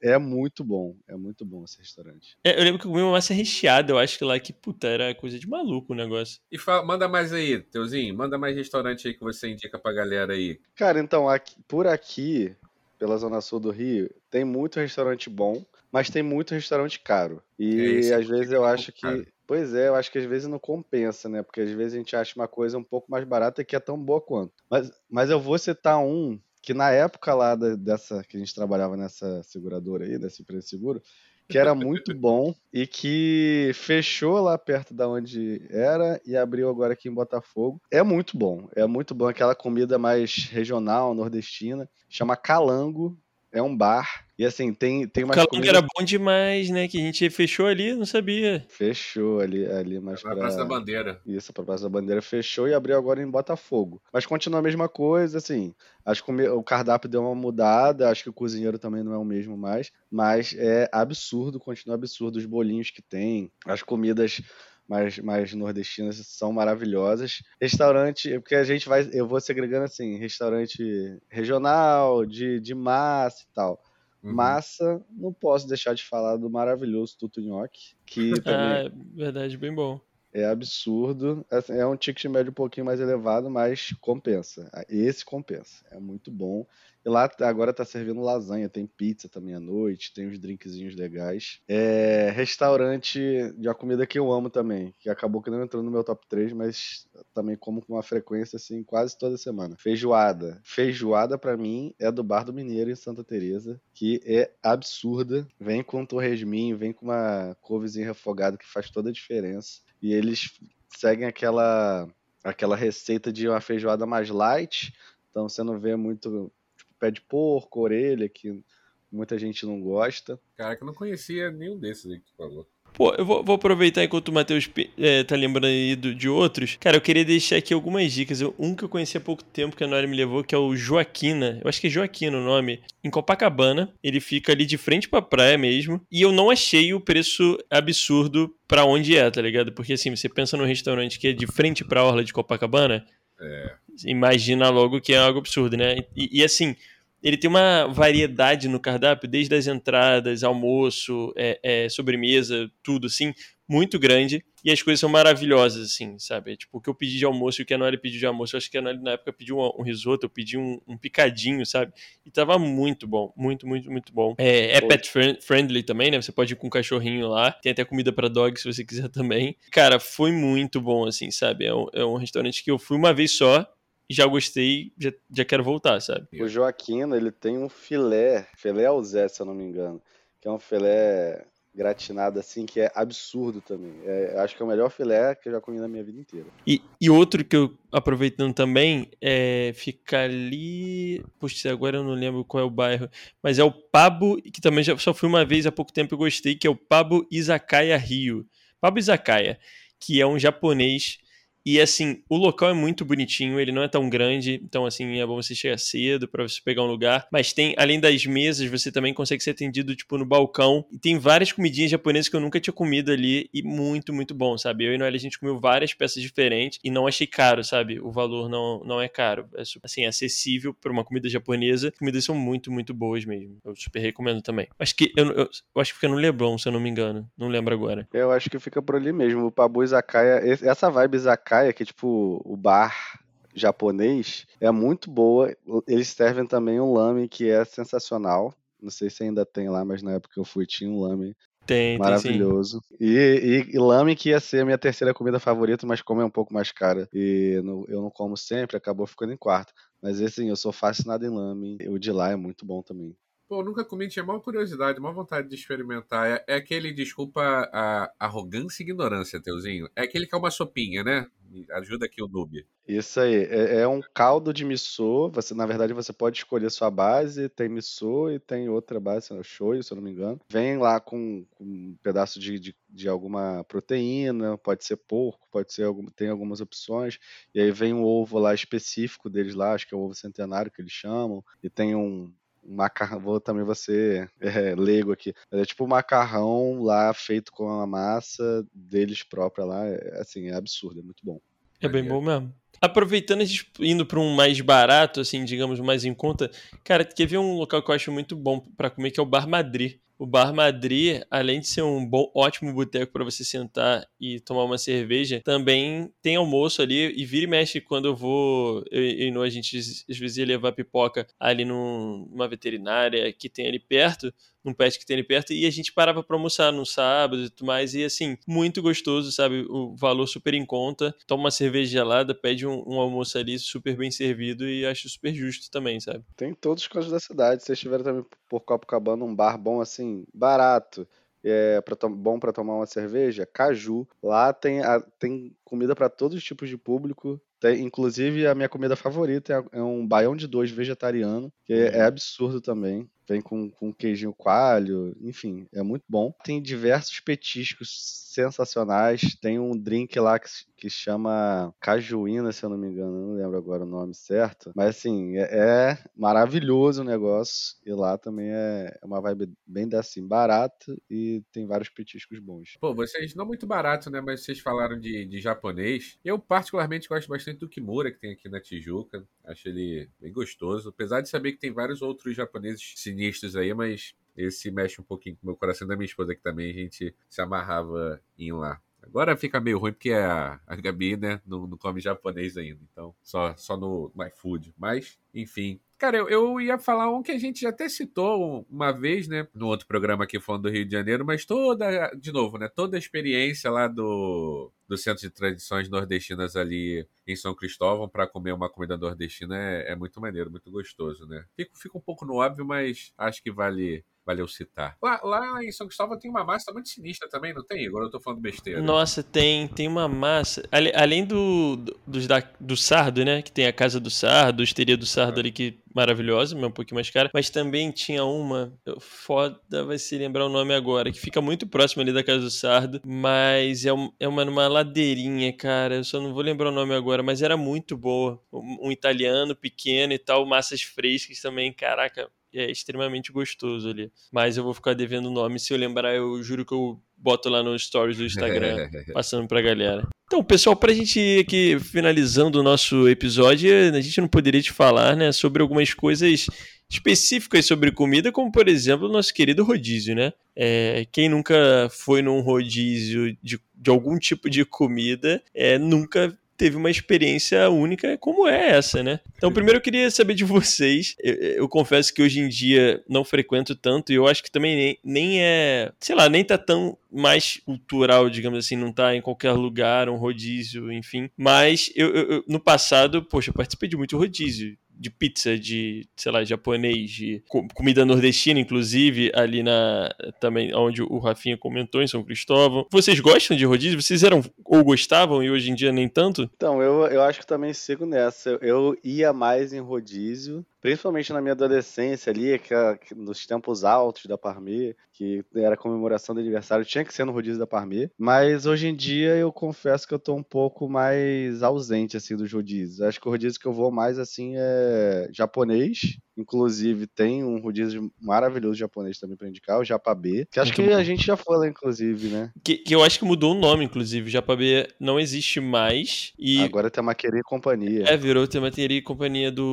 [SPEAKER 3] é muito bom, é muito bom esse restaurante.
[SPEAKER 1] É, eu lembro que eu comi uma massa recheada, eu acho que lá que, puta, era coisa de maluco o negócio.
[SPEAKER 2] E fala, manda mais aí, Teuzinho, manda mais restaurante aí que você indica pra galera aí.
[SPEAKER 3] Cara, então, aqui, por aqui, pela zona sul do Rio, tem muito restaurante bom, mas tem muito restaurante caro. E é, às vezes eu acho que... Caro. Pois é, eu acho que às vezes não compensa, né? Porque às vezes a gente acha uma coisa um pouco mais barata que é tão boa quanto. Mas, mas eu vou citar um que na época lá da, dessa que a gente trabalhava nessa seguradora aí, dessa empresa de seguro, que era muito bom e que fechou lá perto da onde era e abriu agora aqui em Botafogo. É muito bom, é muito bom aquela comida mais regional, nordestina, chama Calango, é um bar e assim, tem, tem
[SPEAKER 1] mais. O comida... era bom demais, né? Que a gente fechou ali, não sabia.
[SPEAKER 3] Fechou ali, ali mais
[SPEAKER 2] pra. Praça da Bandeira.
[SPEAKER 3] Isso, pra Praça da Bandeira fechou e abriu agora em Botafogo. Mas continua a mesma coisa, assim. Acho que o cardápio deu uma mudada, acho que o cozinheiro também não é o mesmo mais. Mas é absurdo, continua absurdo os bolinhos que tem, as comidas mais, mais nordestinas são maravilhosas. Restaurante, porque a gente vai, eu vou segregando assim, restaurante regional, de, de massa e tal. Uhum. Massa, não posso deixar de falar do maravilhoso Tutu Nhoque, que também...
[SPEAKER 1] é verdade, bem bom.
[SPEAKER 3] É absurdo. Assim, é um ticket médio um pouquinho mais elevado, mas compensa. Esse compensa. É muito bom. E lá agora tá servindo lasanha, tem pizza também à noite, tem uns drinkzinhos legais. É restaurante de uma comida que eu amo também, que acabou que não entrou no meu top 3, mas também como com uma frequência assim quase toda semana. Feijoada. Feijoada para mim é do Bar do Mineiro em Santa Teresa, que é absurda. Vem com um torresminho, vem com uma couvezinha refogada que faz toda a diferença. E eles seguem aquela aquela receita de uma feijoada mais light, então você não vê muito pé de porco, orelha, que muita gente não gosta.
[SPEAKER 2] Cara, que eu não conhecia nenhum desses aí que tu falou.
[SPEAKER 1] Pô, eu vou, vou aproveitar enquanto o Matheus é, tá lembrando aí do, de outros. Cara, eu queria deixar aqui algumas dicas. Um que eu conheci há pouco tempo, que a Nora me levou, que é o Joaquina. Eu acho que é Joaquina o nome. Em Copacabana. Ele fica ali de frente pra praia mesmo. E eu não achei o preço absurdo pra onde é, tá ligado? Porque assim, você pensa num restaurante que é de frente pra orla de Copacabana. É. Imagina logo que é algo absurdo, né? e, e assim ele tem uma variedade no cardápio, desde as entradas, almoço, é, é, sobremesa, tudo assim, muito grande. E as coisas são maravilhosas, assim, sabe? Tipo, o que eu pedi de almoço e o que a Noelle pediu de almoço. Eu acho que a Noelle na época pediu um, um risoto, eu pedi um, um, picadinho, sabe? E tava muito bom, muito, muito, muito bom. É, é pet friendly também, né? Você pode ir com um cachorrinho lá. Tem até comida para dog se você quiser também. Cara, foi muito bom, assim, sabe? É um, é um restaurante que eu fui uma vez só já gostei, já, já quero voltar, sabe?
[SPEAKER 3] O Joaquino, ele tem um filé, filé ao Zé, se eu não me engano, que é um filé gratinado assim, que é absurdo também. É, acho que é o melhor filé que eu já comi na minha vida inteira.
[SPEAKER 1] E, e outro que eu, aproveitando também, é, fica ali... Puxa, agora eu não lembro qual é o bairro, mas é o Pabo, que também já só fui uma vez há pouco tempo e gostei, que é o Pabo Izakaya Rio. Pabo Izakaya, que é um japonês e assim, o local é muito bonitinho, ele não é tão grande, então assim, é bom você chegar cedo para você pegar um lugar. Mas tem, além das mesas, você também consegue ser atendido, tipo, no balcão. E tem várias comidinhas japonesas que eu nunca tinha comido ali e muito, muito bom, sabe? Eu e Noel, a gente comeu várias peças diferentes e não achei caro, sabe? O valor não, não é caro. É, assim, acessível para uma comida japonesa. As comidas são muito, muito boas mesmo. Eu super recomendo também. Acho que, eu, eu, eu acho que fica no Leblon, se eu não me engano. Não lembro agora.
[SPEAKER 3] Eu acho que fica por ali mesmo. O Pabu Izakaya, essa vibe Izakaya que é tipo o bar japonês, é muito boa. Eles servem também um lame que é sensacional. Não sei se ainda tem lá, mas na época que eu fui tinha um lame
[SPEAKER 1] tem,
[SPEAKER 3] maravilhoso. Tem, e, e, e, lame que ia ser a minha terceira comida favorita, mas como é um pouco mais cara e no, eu não como sempre, acabou ficando em quarto. Mas assim, eu sou fascinado em lame. O de lá é muito bom também.
[SPEAKER 2] Pô, nunca comi, tinha maior curiosidade, maior vontade de experimentar. É, é, aquele, desculpa a arrogância e ignorância, Teuzinho. É aquele que é uma sopinha, né? ajuda aqui o noob.
[SPEAKER 3] Isso aí, é, é, um caldo de miso. Você, na verdade, você pode escolher sua base. Tem miso e tem outra base, o shoyu, se eu não me engano. Vem lá com, com um pedaço de, de, de, alguma proteína, pode ser porco, pode ser algum, tem algumas opções. E aí vem um ovo lá específico deles lá, acho que é o ovo centenário que eles chamam. E tem um, macarrão, vou também você é, leigo aqui. É tipo um macarrão lá feito com a massa deles própria lá, é, assim, é absurdo, é muito bom.
[SPEAKER 1] É bem bom mesmo. Aproveitando, indo para um mais barato, assim, digamos, mais em conta, cara, quer ver um local que eu acho muito bom para comer, que é o Bar Madrid. O Bar Madrid, além de ser um bom, ótimo boteco para você sentar e tomar uma cerveja, também tem almoço ali e vira e mexe quando eu vou, eu, eu, a gente às vezes ia levar pipoca ali numa veterinária que tem ali perto, num pet que tem ali perto, e a gente parava para almoçar no sábado e tudo mais, e assim, muito gostoso, sabe? O valor super em conta, toma uma cerveja gelada, pede um, um almoço ali super bem servido e acho super justo também, sabe?
[SPEAKER 3] Tem todos os cantos da cidade, se vocês tiverem também por Copacabana um bar bom assim, barato, é pra bom para tomar uma cerveja, Caju. Lá tem, a, tem comida para todos os tipos de público. Tem, inclusive, a minha comida favorita é, é um baião de dois vegetariano, que é, é absurdo também. Vem com, com queijinho coalho, enfim, é muito bom. Tem diversos petiscos sensacionais. Tem um drink lá que, que chama Cajuína, se eu não me engano, não lembro agora o nome certo. Mas assim, é, é maravilhoso o negócio. E lá também é, é uma vibe bem assim, barato e tem vários petiscos bons.
[SPEAKER 2] Pô, vocês não muito barato, né? Mas vocês falaram de, de japonês. Eu particularmente gosto bastante do Kimura, que tem aqui na Tijuca. Acho ele bem gostoso. Apesar de saber que tem vários outros japoneses sinistros aí, mas esse mexe um pouquinho com o meu coração da minha esposa, que também a gente se amarrava em lá. Agora fica meio ruim porque a, a Gabi, né, não, não come japonês ainda. Então, só, só no, no iFood. Mas, enfim. Cara, eu, eu ia falar um que a gente já até citou uma vez, né, no outro programa aqui falando do Rio de Janeiro, mas toda, de novo, né, toda a experiência lá do, do Centro de Tradições Nordestinas ali em São Cristóvão para comer uma comida nordestina é, é, muito maneiro, muito gostoso, né? Fica, fica um pouco no óbvio, mas acho que vale valeu citar. Lá, lá em São Cristóvão tem uma massa muito sinistra também, não tem? Agora eu tô falando besteira.
[SPEAKER 1] Nossa, tem, tem uma massa. Além do, do, da, do Sardo, né? Que tem a casa do Sardo, a histeria do Sardo ali, que maravilhosa, mas um pouquinho mais cara. Mas também tinha uma, foda vai se lembrar o nome agora, que fica muito próximo ali da casa do Sardo, mas é, um, é uma numa ladeirinha, cara. Eu só não vou lembrar o nome agora, mas era muito boa. Um, um italiano pequeno e tal, massas frescas também, caraca é extremamente gostoso ali. Mas eu vou ficar devendo o nome. Se eu lembrar, eu juro que eu boto lá no stories do Instagram, passando pra galera. Então, pessoal, pra gente ir aqui finalizando o nosso episódio, a gente não poderia te falar, né, sobre algumas coisas específicas sobre comida, como por exemplo o nosso querido rodízio, né? É, quem nunca foi num rodízio de, de algum tipo de comida, é, nunca teve uma experiência única como é essa, né? Então, primeiro eu queria saber de vocês. Eu, eu confesso que hoje em dia não frequento tanto e eu acho que também nem, nem é, sei lá, nem tá tão mais cultural, digamos assim, não tá em qualquer lugar, um rodízio, enfim. Mas eu, eu no passado, poxa, eu participei de muito rodízio de pizza de, sei lá, japonês, de comida nordestina, inclusive, ali na também onde o Rafinha comentou em São Cristóvão. Vocês gostam de rodízio? Vocês eram ou gostavam e hoje em dia nem tanto?
[SPEAKER 3] Então, eu, eu acho que também sigo nessa. Eu, eu ia mais em rodízio, principalmente na minha adolescência ali, que, nos tempos altos da Parmê, que era comemoração de aniversário, tinha que ser no rodízio da Parmê. Mas hoje em dia eu confesso que eu tô um pouco mais ausente assim dos rodízios. Acho que o rodízio que eu vou mais assim é japonês Inclusive, tem um rodízio maravilhoso japonês também para indicar, o Japabê. Que acho Muito que bom. a gente já falou, inclusive, né?
[SPEAKER 1] Que, que, eu acho que mudou o nome, inclusive. Japabê não existe mais. E...
[SPEAKER 3] Agora tem a Maqueria e Companhia.
[SPEAKER 1] É, virou tem a Maqueria e Companhia do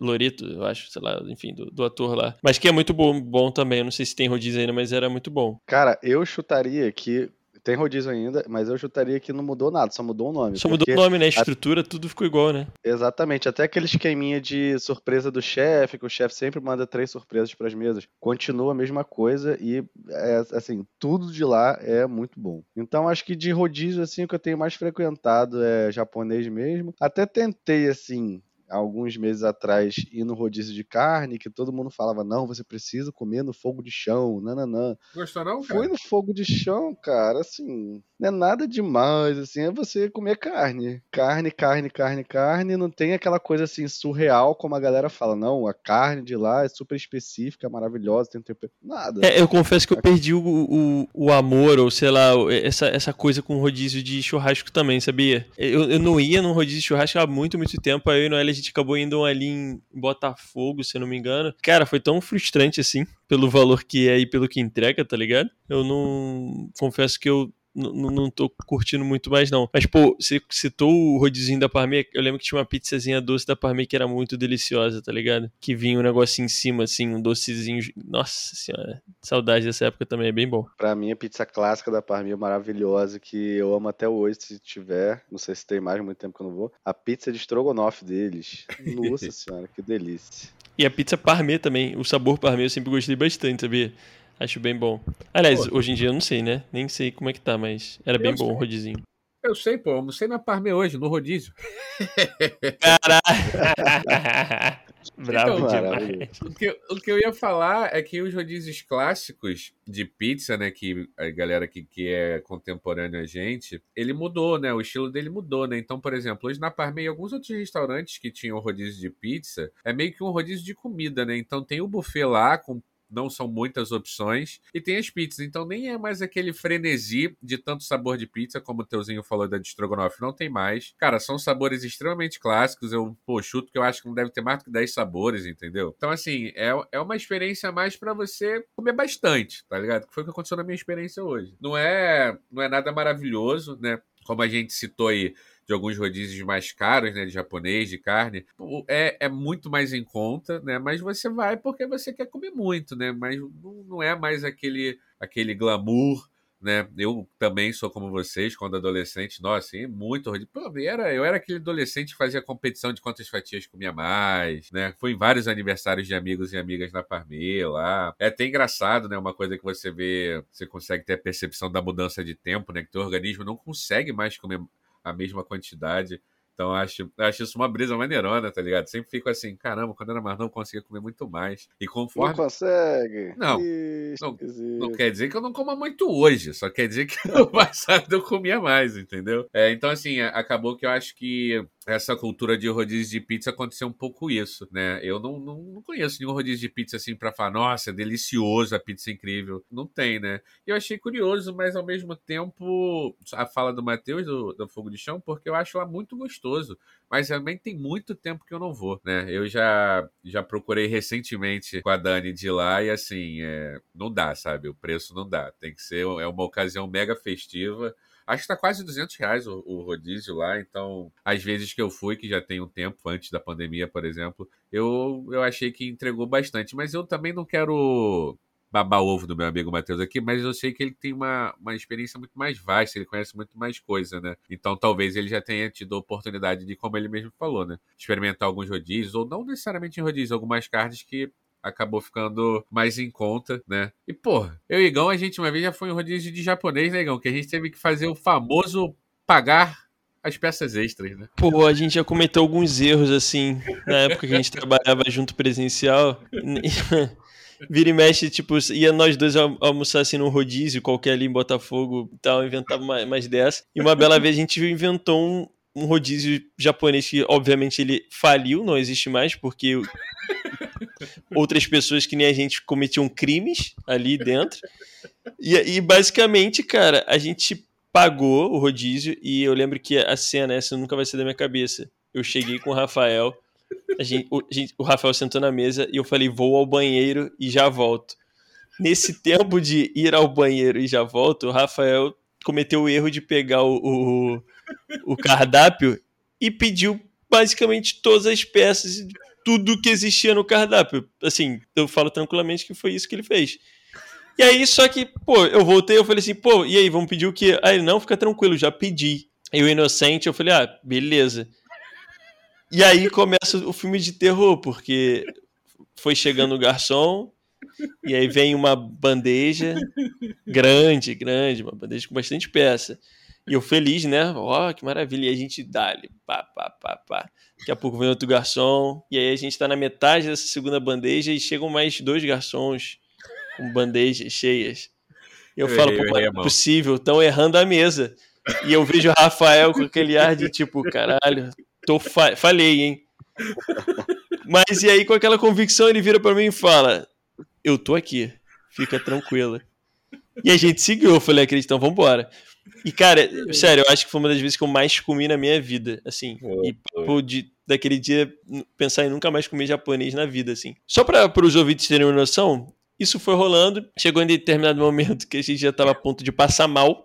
[SPEAKER 1] Loreto, eu acho, sei lá, enfim, do, do ator lá. Mas que é muito bom, bom também. Eu não sei se tem rodízio ainda, mas era muito bom.
[SPEAKER 3] Cara, eu chutaria que tem rodízio ainda, mas eu chutaria que não mudou nada, só mudou o nome.
[SPEAKER 1] Só mudou o nome, né? A estrutura, a... tudo ficou igual, né?
[SPEAKER 3] Exatamente. Até aquele esqueminha de surpresa do chefe, que o chefe sempre manda três surpresas para as mesas. Continua a mesma coisa e, é, assim, tudo de lá é muito bom. Então, acho que de rodízio, assim, o que eu tenho mais frequentado é japonês mesmo. Até tentei, assim, alguns meses atrás ir no rodízio de carne, que todo mundo falava, não, você precisa comer no fogo de chão, nananã.
[SPEAKER 2] Gostou não, cara?
[SPEAKER 3] Fui no fogo de chão, cara, assim, não é nada demais, assim, é você comer carne. Carne, carne, carne, carne, não tem aquela coisa assim surreal como a galera fala, não, a carne de lá é super específica, maravilhosa, tem tempero, nada.
[SPEAKER 1] É, eu confesso que eu perdi o, o, o, amor, ou sei lá, essa, essa coisa com rodízio de churrasco também, sabia? Eu, eu não ia num rodízio de churrasco há muito, muito tempo, aí no L gente acabou indo ali em Botafogo, se eu não me engano. Cara, foi tão frustrante assim, pelo valor que é e pelo que entrega, tá ligado? Eu não. Confesso que eu não tô curtindo muito mais, não. Mas, pô, você citou o rodizinho da Parmê. Eu lembro que tinha uma pizzazinha doce da Parmê que era muito deliciosa, tá ligado? Que vinha um negocinho em cima, assim, um docezinho. Nossa senhora, saudade dessa época também, é bem bom.
[SPEAKER 3] Pra mim, a pizza clássica da Parmê é maravilhosa, que eu amo até hoje, se tiver. Não sei se tem mais, muito tempo que eu não vou. A pizza de estrogonofe deles. Nossa senhora, que delícia.
[SPEAKER 1] E a pizza Parmê também. O sabor Parmê eu sempre gostei bastante, sabia? Acho bem bom. Aliás, pô, hoje em dia eu não sei, né? Nem sei como é que tá, mas era bem bom sei. o rodizinho.
[SPEAKER 2] Eu sei, pô. Almocei na Parme hoje, no rodízio.
[SPEAKER 1] Caralho! Bravo então,
[SPEAKER 2] demais. O que, o que eu ia falar é que os rodízios clássicos de pizza, né, que a galera que, que é contemporânea a gente, ele mudou, né, o estilo dele mudou, né, então, por exemplo, hoje na Parme e alguns outros restaurantes que tinham rodízio de pizza, é meio que um rodízio de comida, né, então tem o buffet lá com não são muitas opções. E tem as pizzas, então nem é mais aquele frenesi de tanto sabor de pizza, como o Teuzinho falou da de Strogonoff, não tem mais. Cara, são sabores extremamente clássicos. Eu, pô, chuto que eu acho que não deve ter mais do que 10 sabores, entendeu? Então, assim, é, é uma experiência mais para você comer bastante, tá ligado? Que foi o que aconteceu na minha experiência hoje. Não é, não é nada maravilhoso, né? Como a gente citou aí, de alguns rodízios mais caros, né, de japonês, de carne, é, é muito mais em conta, né, mas você vai porque você quer comer muito, né, mas não, não é mais aquele, aquele glamour, né, eu também sou como vocês, quando adolescente, nossa, muito rodízio, Pô, era, eu era aquele adolescente que fazia competição de quantas fatias comia mais, né, fui em vários aniversários de amigos e amigas na Parmê lá, é até engraçado, né, uma coisa que você vê, você consegue ter a percepção da mudança de tempo, né, que teu organismo não consegue mais comer a mesma quantidade. Então acho, acho isso uma brisa maneirona, tá ligado? Sempre fico assim, caramba, quando era mais não conseguia comer muito mais. E conforme.
[SPEAKER 3] Não consegue?
[SPEAKER 2] Não, não. Não quer dizer que eu não coma muito hoje, só quer dizer que no passado eu comia mais, entendeu? É, então, assim, acabou que eu acho que essa cultura de rodízio de pizza aconteceu um pouco isso, né? Eu não, não, não conheço nenhum rodízio de pizza assim pra falar, nossa, é delicioso, a pizza é incrível. Não tem, né? Eu achei curioso, mas ao mesmo tempo, a fala do Matheus, do, do Fogo de Chão, porque eu acho lá muito gostoso. Mas também tem muito tempo que eu não vou, né? Eu já, já procurei recentemente com a Dani de lá e assim, é, não dá, sabe? O preço não dá. Tem que ser é uma ocasião mega festiva. Acho que tá quase 200 reais o, o rodízio lá, então, às vezes que eu fui, que já tem um tempo, antes da pandemia, por exemplo, eu, eu achei que entregou bastante. Mas eu também não quero babar ovo do meu amigo Matheus aqui, mas eu sei que ele tem uma, uma experiência muito mais vasta, ele conhece muito mais coisa, né? Então talvez ele já tenha tido a oportunidade de, como ele mesmo falou, né? Experimentar alguns rodízios, ou não necessariamente em rodízios, algumas carnes que acabou ficando mais em conta, né? E, pô, eu e Igão, a gente uma vez já foi em rodízio de japonês, né, Igão? Que a gente teve que fazer o famoso pagar as peças extras, né?
[SPEAKER 1] Pô, a gente já cometeu alguns erros, assim, na época que a gente trabalhava junto presencial. Vira e mexe, tipo, ia nós dois al- almoçar assim num rodízio qualquer ali em Botafogo e tal, inventava mais dessa. E uma bela vez a gente inventou um, um rodízio japonês que, obviamente, ele faliu, não existe mais, porque outras pessoas que nem a gente cometiam crimes ali dentro. E, e basicamente, cara, a gente pagou o rodízio e eu lembro que a cena, essa nunca vai ser da minha cabeça. Eu cheguei com o Rafael, a gente, o, a gente- o Rafael sentou na mesa e eu falei, vou ao banheiro e já volto. Nesse tempo de ir ao banheiro e já volto, o Rafael cometeu o erro de pegar o, o, o cardápio e pediu basicamente todas as peças, tudo que existia no cardápio. Assim, eu falo tranquilamente que foi isso que ele fez. E aí, só que, pô, eu voltei, eu falei assim, pô, e aí, vamos pedir o quê? Aí ele, não, fica tranquilo, já pedi. Eu, inocente, eu falei, ah, beleza. E aí começa o filme de terror, porque foi chegando o garçom, e aí vem uma bandeja grande, grande, uma bandeja com bastante peça. E eu feliz, né? Ó, que maravilha. E a gente dá ali, pá, pá, pá, pá. Daqui a pouco vem outro garçom. E aí a gente tá na metade dessa segunda bandeja e chegam mais dois garçons com bandejas cheias. E eu,
[SPEAKER 2] Eu
[SPEAKER 1] falo,
[SPEAKER 2] errei,
[SPEAKER 1] pô, não
[SPEAKER 2] errei
[SPEAKER 1] é possível, estão errando a mesa. E eu vejo o Rafael com aquele ar de tipo, caralho, tô fa falhei, hein? Mas e aí, com aquela convicção, ele vira pra mim e fala: Eu tô aqui, fica tranquila. E a gente seguiu, eu falei, acredito, então vambora. E, cara, sério, eu acho que foi uma das vezes que eu mais comi na minha vida, assim. E
[SPEAKER 2] pô.
[SPEAKER 1] papo de, daquele dia, pensar em nunca mais comer japonês na vida, assim. Só para os ouvintes terem uma noção, isso foi rolando. Chegou em determinado momento que a gente já estava a ponto de passar mal.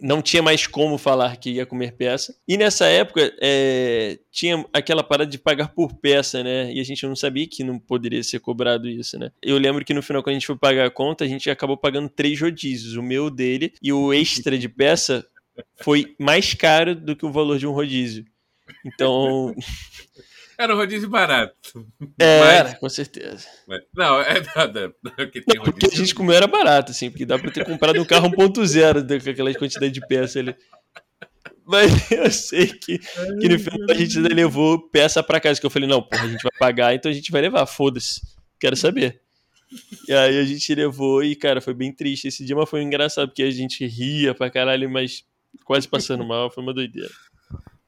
[SPEAKER 1] Não tinha mais como falar que ia comer peça. E nessa época, é, tinha aquela parada de pagar por peça, né? E a gente não sabia que não poderia ser cobrado isso, né? Eu lembro que no final, quando a gente foi pagar a conta, a gente acabou pagando três rodízios. O meu, dele e o extra de peça foi mais caro do que o valor de um rodízio. Então,
[SPEAKER 2] Era um rodízio barato.
[SPEAKER 1] é,
[SPEAKER 2] Mas-
[SPEAKER 1] era, com certeza.
[SPEAKER 2] Mas- não, é nada. Porque tem
[SPEAKER 1] Não, porque a gente comeu era barato, assim, porque dá pra ter comprado um carro 1.0 com aquela quantidade de peça ali. Mas eu sei que, que no final a gente ainda levou peça pra casa, que eu falei, não, porra, a gente vai pagar, então a gente vai levar, foda-se, quero saber. E aí a gente levou e, cara, foi bem triste esse dia, mas foi engraçado, porque a gente ria pra caralho, mas quase passando mal, foi uma doideira.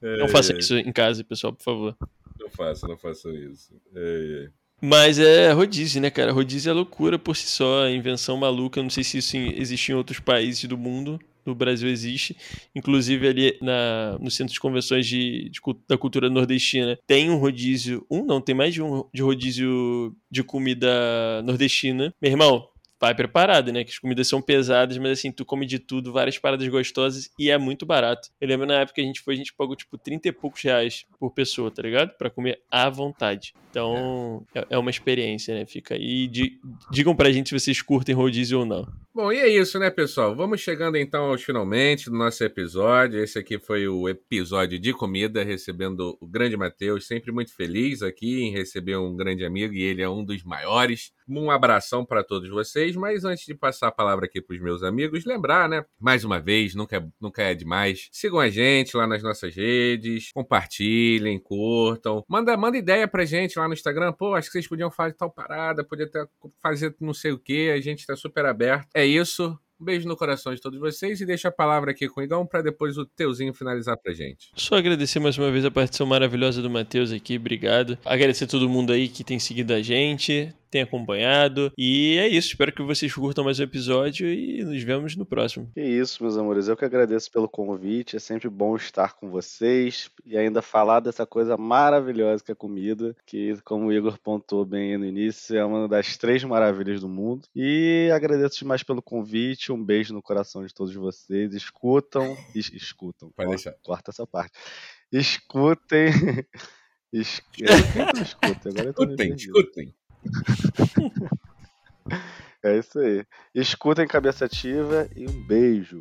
[SPEAKER 1] Não
[SPEAKER 2] É,
[SPEAKER 1] faça
[SPEAKER 2] é,
[SPEAKER 1] isso em casa, pessoal, por favor.
[SPEAKER 2] Não faço, não faço isso. É, é.
[SPEAKER 1] Mas é rodízio, né, cara? Rodízio é loucura por si só, é invenção maluca. Eu não sei se isso existe em outros países do mundo. No Brasil existe. Inclusive ali na, no Centro de Convenções de, de da Cultura Nordestina tem um rodízio. Um, não, tem mais de um de rodízio de comida nordestina. Meu irmão, vai preparado, né? Que as comidas são pesadas, mas assim, tu come de tudo, várias paradas gostosas e é muito barato. Eu lembro na época que a gente foi, a gente pagou tipo 30 e poucos reais por pessoa, tá ligado? Pra comer à vontade. Então, é, é uma experiência, né? Fica aí. Di- digam pra gente se vocês curtem rodízio ou não.
[SPEAKER 2] Bom, e é isso, né, pessoal? Vamos chegando então aos finalmente do nosso episódio. Esse aqui foi o episódio de comida, recebendo o grande Matheus. Sempre muito feliz aqui em receber um grande amigo e ele é um dos maiores. Um abração para todos vocês. Mas antes de passar a palavra aqui para os meus amigos, lembrar, né? Mais uma vez, nunca, é, nunca é demais. Sigam a gente lá nas nossas redes, compartilhem, curtam. Manda, manda ideia pra gente lá no Instagram. Pô, acho que vocês podiam fazer tal parada, podia até fazer não sei o que. A gente está super aberto. É isso. Um beijo no coração de todos vocês e deixa a palavra aqui com o Igão para depois o Teuzinho finalizar pra gente.
[SPEAKER 1] Só agradecer mais uma vez a participação maravilhosa do Matheus aqui, obrigado. Agradecer todo mundo aí que tem seguido a gente, tem acompanhado. E é isso, espero que vocês curtam mais o episódio e nos vemos no próximo.
[SPEAKER 3] É isso, meus amores. Eu que agradeço pelo convite. É sempre bom estar com vocês e ainda falar dessa coisa maravilhosa que é comida, que, como o Igor pontuou bem no início, é uma das três maravilhas do mundo. E agradeço demais pelo convite. Um beijo no coração de todos vocês. Escutam. Es escutam.
[SPEAKER 2] Pode deixar.
[SPEAKER 3] Corta essa parte. Escutem. Es... Eu escutem, agora eu tô
[SPEAKER 2] escutem, escutem.
[SPEAKER 3] É isso aí. Escutem cabeça ativa e um beijo.